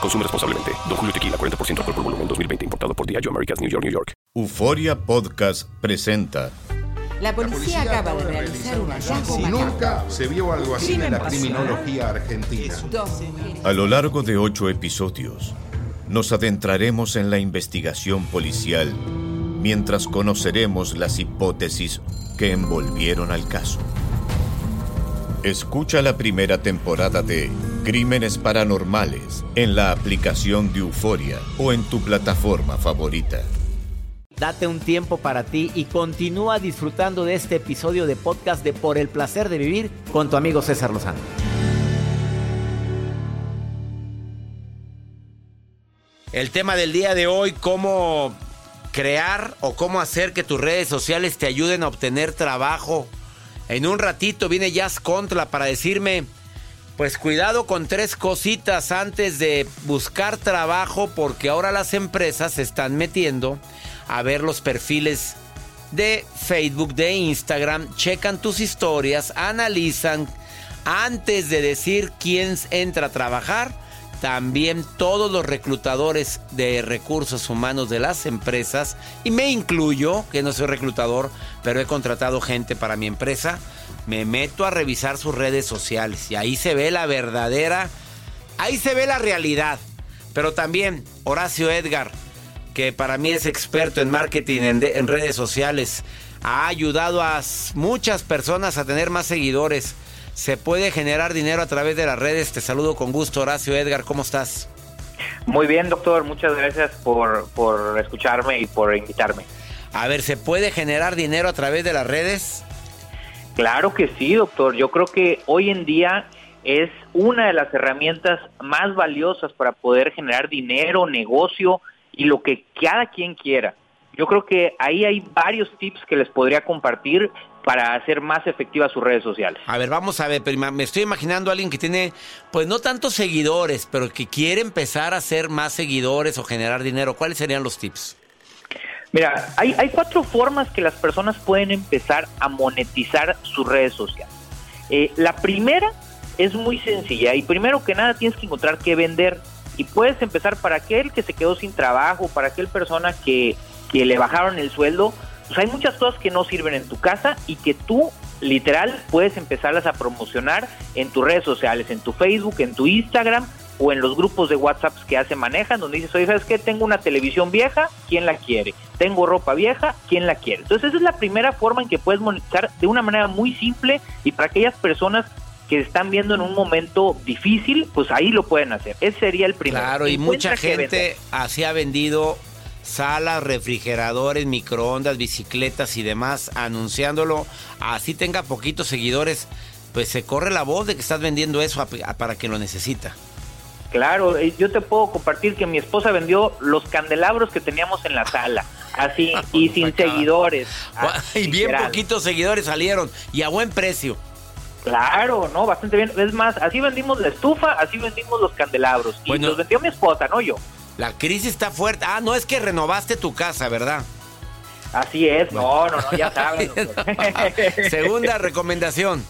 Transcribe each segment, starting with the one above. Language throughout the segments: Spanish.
Consume responsablemente. Don Julio Tequila, 40% alcohol por volumen, 2020. Importado por Diageo Americas, New York, New York. Euforia Podcast presenta... La policía, acaba de realizar un hallazgo macabro. Nunca se vio algo así en la criminología argentina. A lo largo de ocho episodios, nos adentraremos en la investigación policial mientras conoceremos las hipótesis que envolvieron al caso. Escucha la primera temporada de Crímenes Paranormales en la aplicación de Euforia o en tu plataforma favorita. Date un tiempo para ti y continúa disfrutando de este episodio de podcast de Por el placer de vivir con tu amigo César Lozano. El tema del día de hoy, cómo crear o cómo hacer que tus redes sociales te ayuden a obtener trabajo. En un ratito viene Jazz Contra para decirme, pues cuidado con tres cositas antes de buscar trabajo porque ahora las empresas se están metiendo a ver los perfiles de Facebook, de Instagram, checan tus historias, analizan antes de decir quién entra a trabajar. También todos los reclutadores de recursos humanos de las empresas, y me incluyo, que no soy reclutador, pero he contratado gente para mi empresa, me meto a revisar sus redes sociales y ahí se ve la verdadera, ahí se ve la realidad. Pero también Horacio Edgar, que para mí es experto en marketing en, de- en redes sociales, ha ayudado a muchas personas a tener más seguidores. Se puede generar dinero a través de las redes. Te saludo con gusto, Horacio Edgar. ¿Cómo estás? Muy bien, doctor. Muchas gracias por, por escucharme y por invitarme. A ver, ¿se puede generar dinero a través de las redes? Claro que sí, doctor. Yo creo que hoy en día es una de las herramientas más valiosas para poder generar dinero, negocio y lo que cada quien quiera. Yo creo que ahí hay varios tips que les podría compartir para hacer más efectivas sus redes sociales. A ver, vamos a ver, pero ima- me estoy imaginando a alguien que tiene, pues no tantos seguidores, pero que quiere empezar a hacer más seguidores o generar dinero. ¿Cuáles serían los tips? Mira, hay, hay cuatro formas que las personas pueden empezar a monetizar sus redes sociales. Eh, la primera es muy sencilla y primero que nada tienes que encontrar qué vender y puedes empezar para aquel que se quedó sin trabajo, para aquel persona que, que le bajaron el sueldo. Pues hay muchas cosas que no sirven en tu casa y que tú literal puedes empezarlas a promocionar en tus redes sociales, en tu Facebook, en tu Instagram o en los grupos de WhatsApp que ya se manejan, donde dices, oye, ¿sabes qué? Tengo una televisión vieja, ¿quién la quiere? Tengo ropa vieja, ¿quién la quiere? Entonces esa es la primera forma en que puedes monetizar de una manera muy simple y para aquellas personas que están viendo en un momento difícil, pues ahí lo pueden hacer. Ese sería el primero. Claro, y mucha gente así ha vendido salas, refrigeradores, microondas, bicicletas y demás, anunciándolo. Así tenga poquitos seguidores, pues se corre la voz de que estás vendiendo eso para quien lo necesita. Claro, eh, yo te puedo compartir que mi esposa vendió los candelabros que teníamos en la sala, así, y sin seguidores. y bien literal. poquitos seguidores salieron y a buen precio. Claro, no, bastante bien. Es más, así vendimos la estufa, así vendimos los candelabros. Y Bueno. los vendió mi esposa, no yo. La crisis está fuerte. Ah, no es que renovaste tu casa, ¿verdad? Así es, no, no, no, ya saben. doctor. Segunda recomendación.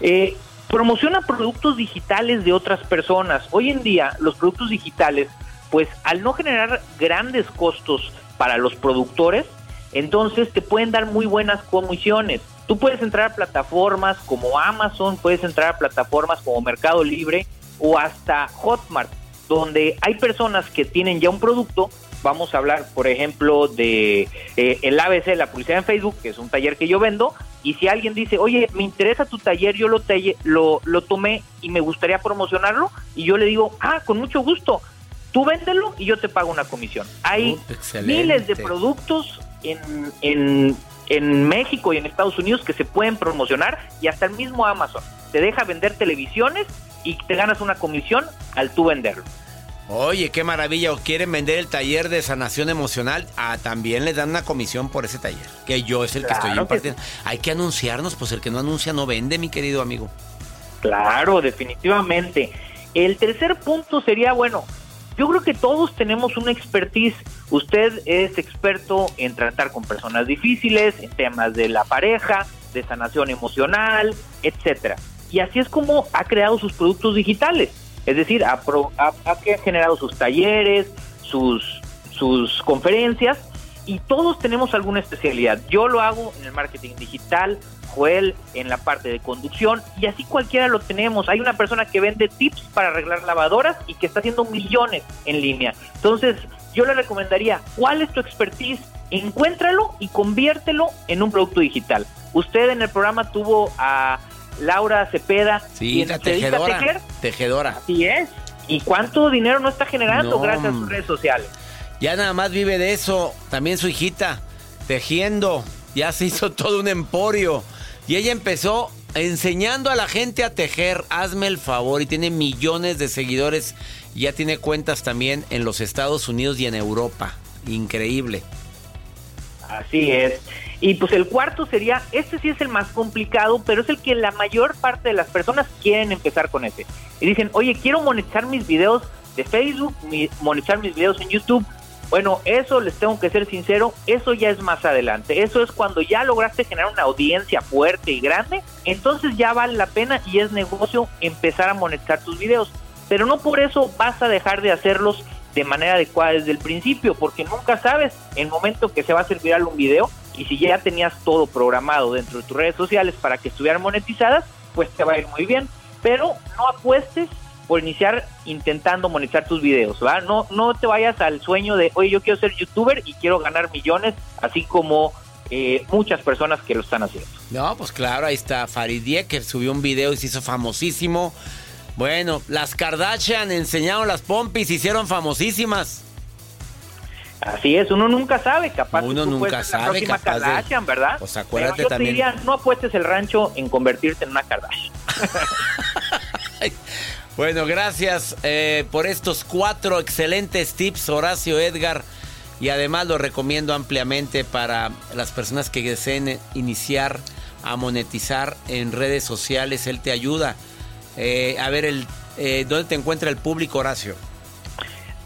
Eh, promociona productos digitales de otras personas. Hoy en día, los productos digitales, pues al no generar grandes costos para los productores, entonces te pueden dar muy buenas comisiones. Tú puedes entrar a plataformas como Amazon, puedes entrar a plataformas como Mercado Libre o hasta Hotmart, donde hay personas que tienen ya un producto vamos a hablar, por ejemplo, de eh, el ABC, la publicidad en Facebook, que es un taller que yo vendo, y si alguien dice, oye, me interesa tu taller, yo lo, lo, lo tomé y me gustaría promocionarlo, y yo le digo, ah, con mucho gusto, tú véndelo y yo te pago una comisión. Hay miles de productos en, en, en México y en Estados Unidos que se pueden promocionar y hasta el mismo Amazon te deja vender televisiones y te ganas una comisión al tú venderlo. Oye, qué maravilla. ¿O quieren vender el taller de sanación emocional? Ah, también les dan una comisión por ese taller. Que yo es el que estoy impartiendo. Hay que anunciarnos, pues el que no anuncia no vende, mi querido amigo. Claro, definitivamente. El tercer punto sería, bueno, yo creo que todos tenemos una expertise. Usted es experto en tratar con personas difíciles, en temas de la pareja, de sanación emocional, etcétera. Y así es como ha creado sus productos digitales. Es decir, ha, generado sus talleres, sus, sus conferencias y todos tenemos alguna especialidad. Yo lo hago en el marketing digital, Joel en la parte de conducción y así cualquiera lo tenemos. Hay una persona que vende tips para arreglar lavadoras y que está haciendo millones en línea. Entonces, yo le recomendaría, ¿cuál es tu expertise? Encuéntralo y conviértelo en un producto digital. Usted en el programa tuvo a Laura Cepeda. Sí, la tejedora. Tejedora. Así es. ¿Y cuánto dinero no está generando gracias a sus redes sociales? Ya nada más vive de eso. También su hijita, tejiendo. Ya se hizo todo un emporio. Y ella empezó enseñando a la gente a tejer. Hazme el favor. Y tiene millones de seguidores. Ya tiene cuentas también en los Estados Unidos y en Europa. Increíble. Así es. Y pues el cuarto sería, este sí es el más complicado, pero es el que la mayor parte de las personas quieren empezar con ese. Y dicen, oye, quiero monetizar mis videos de Facebook, monetizar mis videos en YouTube. Bueno, eso les tengo que ser sincero, eso ya es más adelante. Eso es cuando ya lograste generar una audiencia fuerte y grande, entonces ya vale la pena y es negocio empezar a monetizar tus videos. Pero no por eso vas a dejar de hacerlos de manera adecuada desde el principio, porque nunca sabes el momento que se va a hacer viral un video y si ya tenías todo programado dentro de tus redes sociales para que estuvieran monetizadas, pues te va a ir muy bien. Pero no apuestes por iniciar intentando monetizar tus videos. No, no te vayas al sueño de, oye, yo quiero ser youtuber y quiero ganar millones, así como eh, muchas personas que lo están haciendo. No, pues claro, ahí está Faridie que subió un video y se hizo famosísimo. Bueno, las Kardashian enseñaron las pompis, y hicieron famosísimas. Así es, uno nunca sabe, capaz. Uno nunca sabe, la capaz Kardashian, ¿verdad? Pues acuérdate también. diría, no apuestes el rancho en convertirte en una Kardashian. bueno, gracias eh, por estos cuatro excelentes tips, Horacio Edgar. Y además lo recomiendo ampliamente para las personas que deseen iniciar a monetizar en redes sociales. Él te ayuda. Eh, a ver, el, eh, ¿dónde te encuentra el público, Horacio?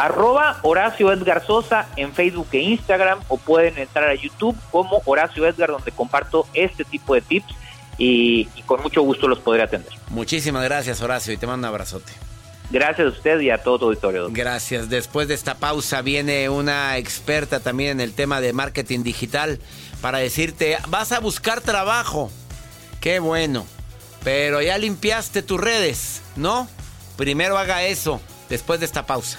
arroba Horacio Edgar Sosa en Facebook e Instagram o pueden entrar a YouTube como Horacio Edgar donde comparto este tipo de tips y, con mucho gusto los podré atender. Muchísimas gracias Horacio y te mando un abrazote. Gracias a usted y a todo tu auditorio. Gracias. Después de esta pausa viene una experta también en el tema de marketing digital para decirte, vas a buscar trabajo. Qué bueno. Pero ya limpiaste tus redes, ¿no? Primero haga eso después de esta pausa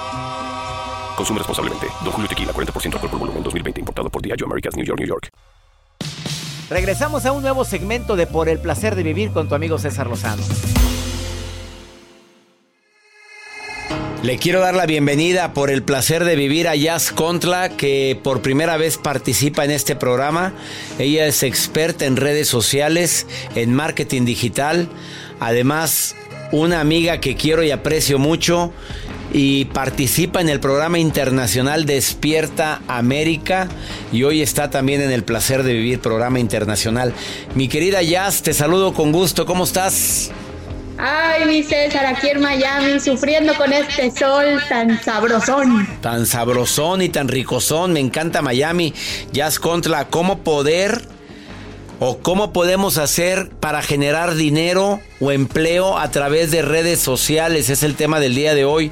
Consume responsablemente. Don Julio Tequila, 40% alcohol por volumen, 2020. Importado por Diageo Americas, New York, New York. Regresamos a un nuevo segmento de Por el Placer de Vivir con tu amigo César Lozano. Le quiero dar la bienvenida por el placer de vivir a Jazz Contra, que por primera vez participa en este programa. Ella es experta en redes sociales, en marketing digital. Además, una amiga que quiero y aprecio mucho y participa en el programa internacional Despierta América y hoy está también en el placer de vivir programa internacional. Mi querida Jazz, te saludo con gusto, ¿cómo estás? Ay, mi César, aquí en Miami, sufriendo con este sol tan sabrosón. Tan sabrosón y tan ricosón, me encanta Miami. Jazz Contra, ¿cómo poder o cómo podemos hacer para generar dinero o empleo a través de redes sociales? Es el tema del día de hoy.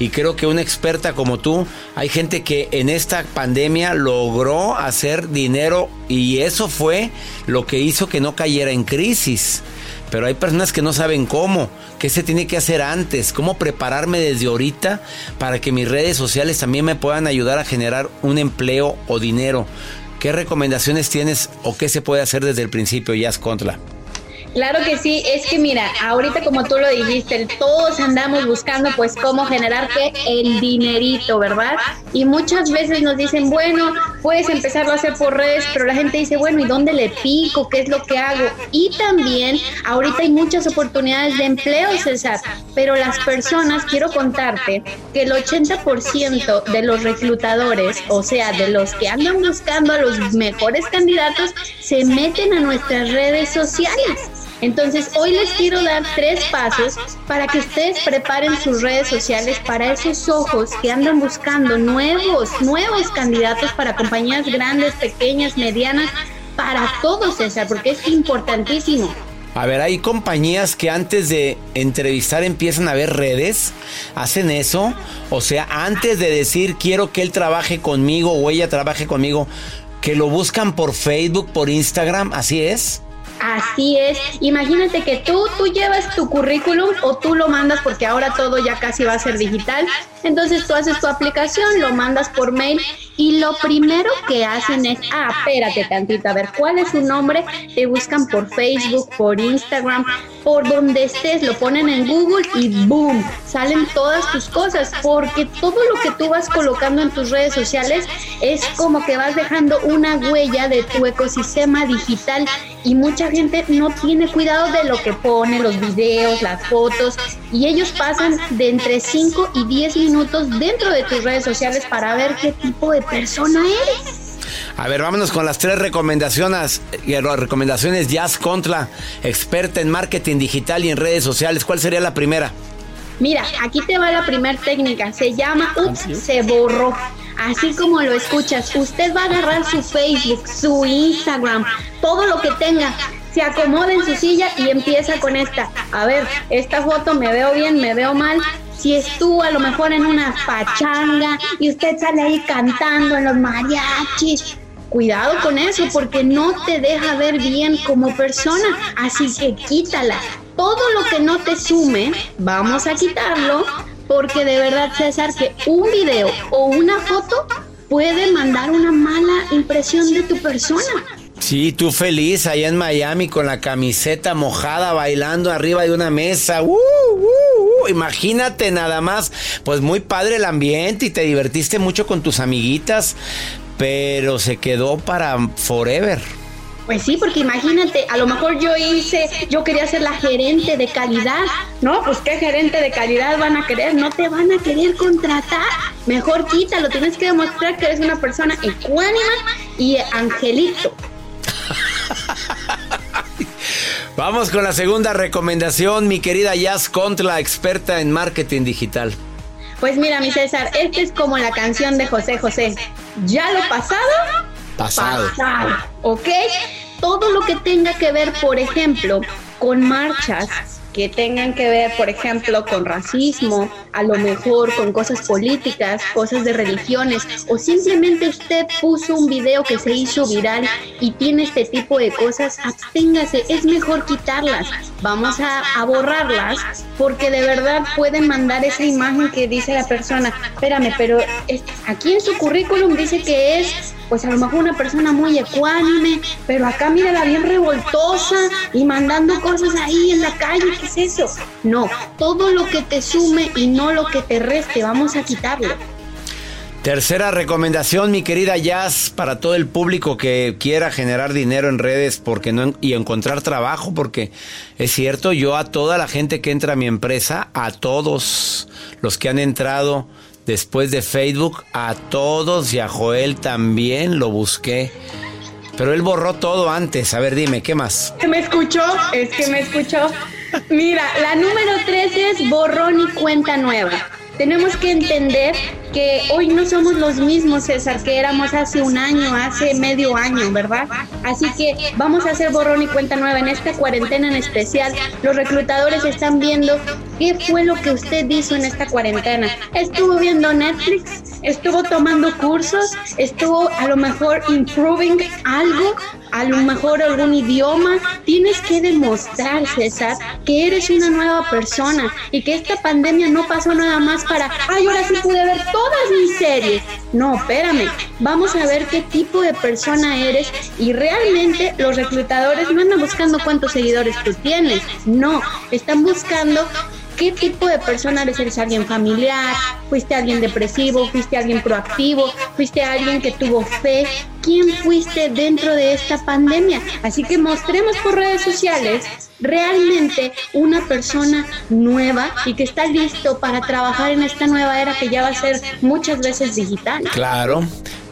Y creo que una experta como tú, hay gente que en esta pandemia logró hacer dinero y eso fue lo que hizo que no cayera en crisis. Pero hay personas que no saben cómo, qué se tiene que hacer antes, cómo prepararme desde ahorita para que mis redes sociales también me puedan ayudar a generar un empleo o dinero. ¿Qué recomendaciones tienes o qué se puede hacer desde el principio, Jazz Contra? Claro que sí, es que mira, ahorita como tú lo dijiste, todos andamos buscando pues cómo generar que el dinerito, ¿verdad? Y muchas veces nos dicen, bueno, puedes empezarlo a hacer por redes, pero la gente dice, bueno, ¿y dónde le pico? ¿Qué es lo que hago? Y también ahorita hay muchas oportunidades de empleo, César, pero las personas, quiero contarte que el 80% de los reclutadores, o sea, de los que andan buscando a los mejores candidatos, se meten a nuestras redes sociales. Entonces, hoy les quiero dar tres pasos para que ustedes preparen sus redes sociales para esos ojos que andan buscando nuevos, nuevos candidatos para compañías grandes, pequeñas, medianas, para todos, César, porque es importantísimo. A ver, hay compañías que antes de entrevistar empiezan a ver redes, hacen eso. O sea, antes de decir quiero que él trabaje conmigo o ella trabaje conmigo, que lo buscan por Facebook, por Instagram, así es. Así es. Imagínate que tú, tú llevas tu currículum o tú lo mandas porque ahora todo ya casi va a ser digital. Entonces tú haces tu aplicación, lo mandas por mail y lo primero que hacen es, ah, espérate tantito, a ver, ¿cuál es su nombre? Te buscan por Facebook, por Instagram, por donde estés, lo ponen en Google y boom, salen todas tus cosas, porque todo lo que tú vas colocando en tus redes sociales es como que vas dejando una huella de tu ecosistema digital y mucha gente no tiene cuidado de lo que pone, los videos, las fotos, y ellos pasan de entre 5 y 10 minutos dentro de tus redes sociales para ver qué tipo de persona eres. A ver, vámonos con las tres recomendaciones. Eh, recomendaciones Jazz Contra, experta en marketing digital y en redes sociales. ¿Cuál sería la primera? Mira, aquí te va la primera técnica. Se llama Ups, se borró. Así como lo escuchas, usted va a agarrar su Facebook, su Instagram, todo lo que tenga se acomoda en su silla y empieza con esta. A ver, esta foto me veo bien, me veo mal. Si estuvo a lo mejor en una pachanga y usted sale ahí cantando en los mariachis, cuidado con eso porque no te deja ver bien como persona. Así que quítala. Todo lo que no te sume, vamos a quitarlo porque de verdad, César, que un video o una foto puede mandar una mala impresión de tu persona. Sí, tú feliz allá en Miami con la camiseta mojada bailando arriba de una mesa. ¡Uh, uh, uh! Imagínate nada más. Pues muy padre el ambiente y te divertiste mucho con tus amiguitas, pero se quedó para forever. Pues sí, porque imagínate, a lo mejor yo hice, yo quería ser la gerente de calidad, ¿no? Pues qué gerente de calidad van a querer, no te van a querer contratar. Mejor quítalo, tienes que demostrar que eres una persona ecuánima y angelito. Vamos con la segunda recomendación, mi querida Jazz Contra, experta en marketing digital. Pues mira, mi César, esta es como la canción de José José. Ya lo pasado, pasado. pasado. ¿Ok? Todo lo que tenga que ver, por ejemplo, con marchas, que tengan que ver, por ejemplo, con racismo, a lo mejor con cosas políticas, cosas de religiones, o simplemente usted puso un video que se hizo viral y tiene este tipo de cosas, absténgase, es mejor quitarlas. Vamos a, borrarlas porque de verdad pueden mandar esa imagen que dice la persona, espérame, pero aquí en su currículum dice que es pues a lo mejor una persona muy ecuánime, pero acá mírala bien revoltosa y mandando cosas ahí en la calle, ¿qué es eso? No, todo lo que te sume y no lo que te reste, vamos a quitarlo. Tercera recomendación, mi querida Jazz, para todo el público que quiera generar dinero en redes porque no, y encontrar trabajo, porque es cierto, yo a toda la gente que entra a mi empresa, a todos los que han entrado después de Facebook, a todos y a Joel también lo busqué. Pero él borró todo antes. A ver, dime, ¿qué más? ¿Me escuchó? Es que me escuchó. Mira, la número tres es borrón y cuenta nueva. Tenemos que entender que hoy no somos los mismos, César, que éramos hace un año, hace medio año, ¿verdad? Así que vamos a hacer borrón y cuenta nueva en esta cuarentena en especial. Los reclutadores están viendo qué fue lo que usted hizo en esta cuarentena. Estuvo viendo Netflix, estuvo tomando cursos, estuvo a lo mejor improving algo, a lo mejor algún idioma. Tienes que demostrar, César, que eres una nueva persona y que esta pandemia no pasó nada más para, ay, ahora sí pude ver todas mis series. No, espérame, vamos a ver qué tipo de persona eres y realmente los reclutadores no andan buscando cuántos seguidores tú tienes, no, están buscando qué tipo de persona eres. ¿Eres alguien familiar? ¿Fuiste alguien depresivo? ¿Fuiste alguien proactivo? ¿Fuiste alguien que tuvo fe? ¿Quién fuiste dentro de esta pandemia? Así que mostremos por redes sociales realmente una persona nueva y que está listo para trabajar en esta nueva era que ya va a ser muchas veces digital. Claro.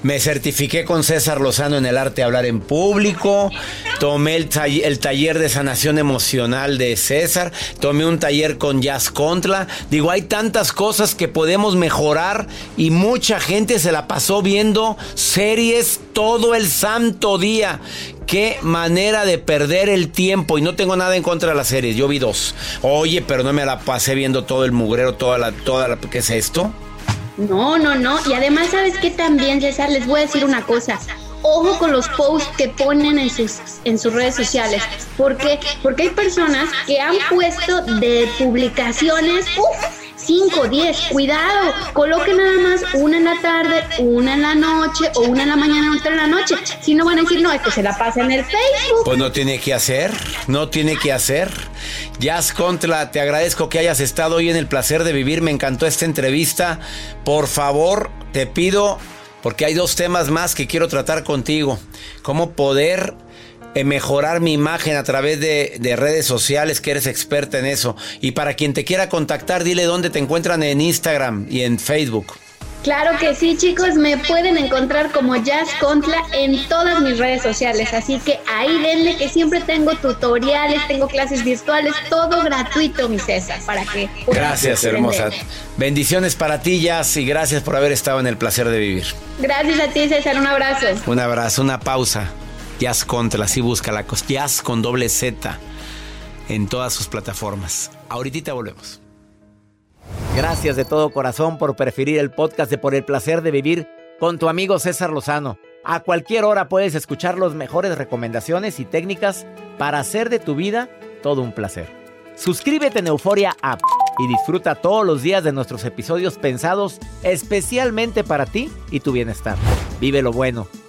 Me certifiqué con César Lozano en el arte de hablar en público. Tomé el, taller de sanación emocional de César. Tomé un taller con Jazz Contra. Digo, hay tantas cosas que podemos mejorar y mucha gente se la pasó viendo series todo el santo día. Qué manera de perder el tiempo. Y no tengo nada en contra de las series. Yo vi dos. Oye, pero no me la pasé viendo todo el mugrero, toda la, toda la. ¿Qué es esto? No, no, no. Y además, ¿sabes qué también, César? Les voy a decir una cosa. Ojo con los posts que ponen en sus, en sus redes sociales. ¿Por qué? Porque hay personas que han puesto de publicaciones. Uf, 5, 10, cuidado, coloque nada más una en la tarde, una en la noche o una en la mañana, otra en la noche. Si no van a decir, no, es que se la pasa en el Facebook. Pues no tiene que hacer, no tiene que hacer. Jazz Contra, te agradezco que hayas estado hoy en el placer de vivir, me encantó esta entrevista. Por favor, te pido, porque hay dos temas más que quiero tratar contigo. Cómo poder mejorar mi imagen a través de, de, redes sociales, que eres experta en eso. Y para quien te quiera contactar, dile dónde te encuentran en Instagram y en Facebook. Claro que sí, chicos, me pueden encontrar como Jazz Contla en todas mis redes sociales, así que ahí denle que siempre tengo tutoriales, tengo clases virtuales, todo gratuito, mi César, para que... Gracias, hermosa. Bendiciones para ti, Jazz, y gracias por haber estado en el placer de vivir. Gracias a ti, César, un abrazo. Un abrazo, una pausa. Jazz Contra, así busca la Jazz con doble Z en todas sus plataformas. Ahorita volvemos. Gracias de todo corazón por preferir el podcast de Por el placer de vivir con tu amigo César Lozano. A cualquier hora puedes escuchar las mejores recomendaciones y técnicas para hacer de tu vida todo un placer. Suscríbete en Euforia App y disfruta todos los días de nuestros episodios pensados especialmente para ti y tu bienestar. Vive lo bueno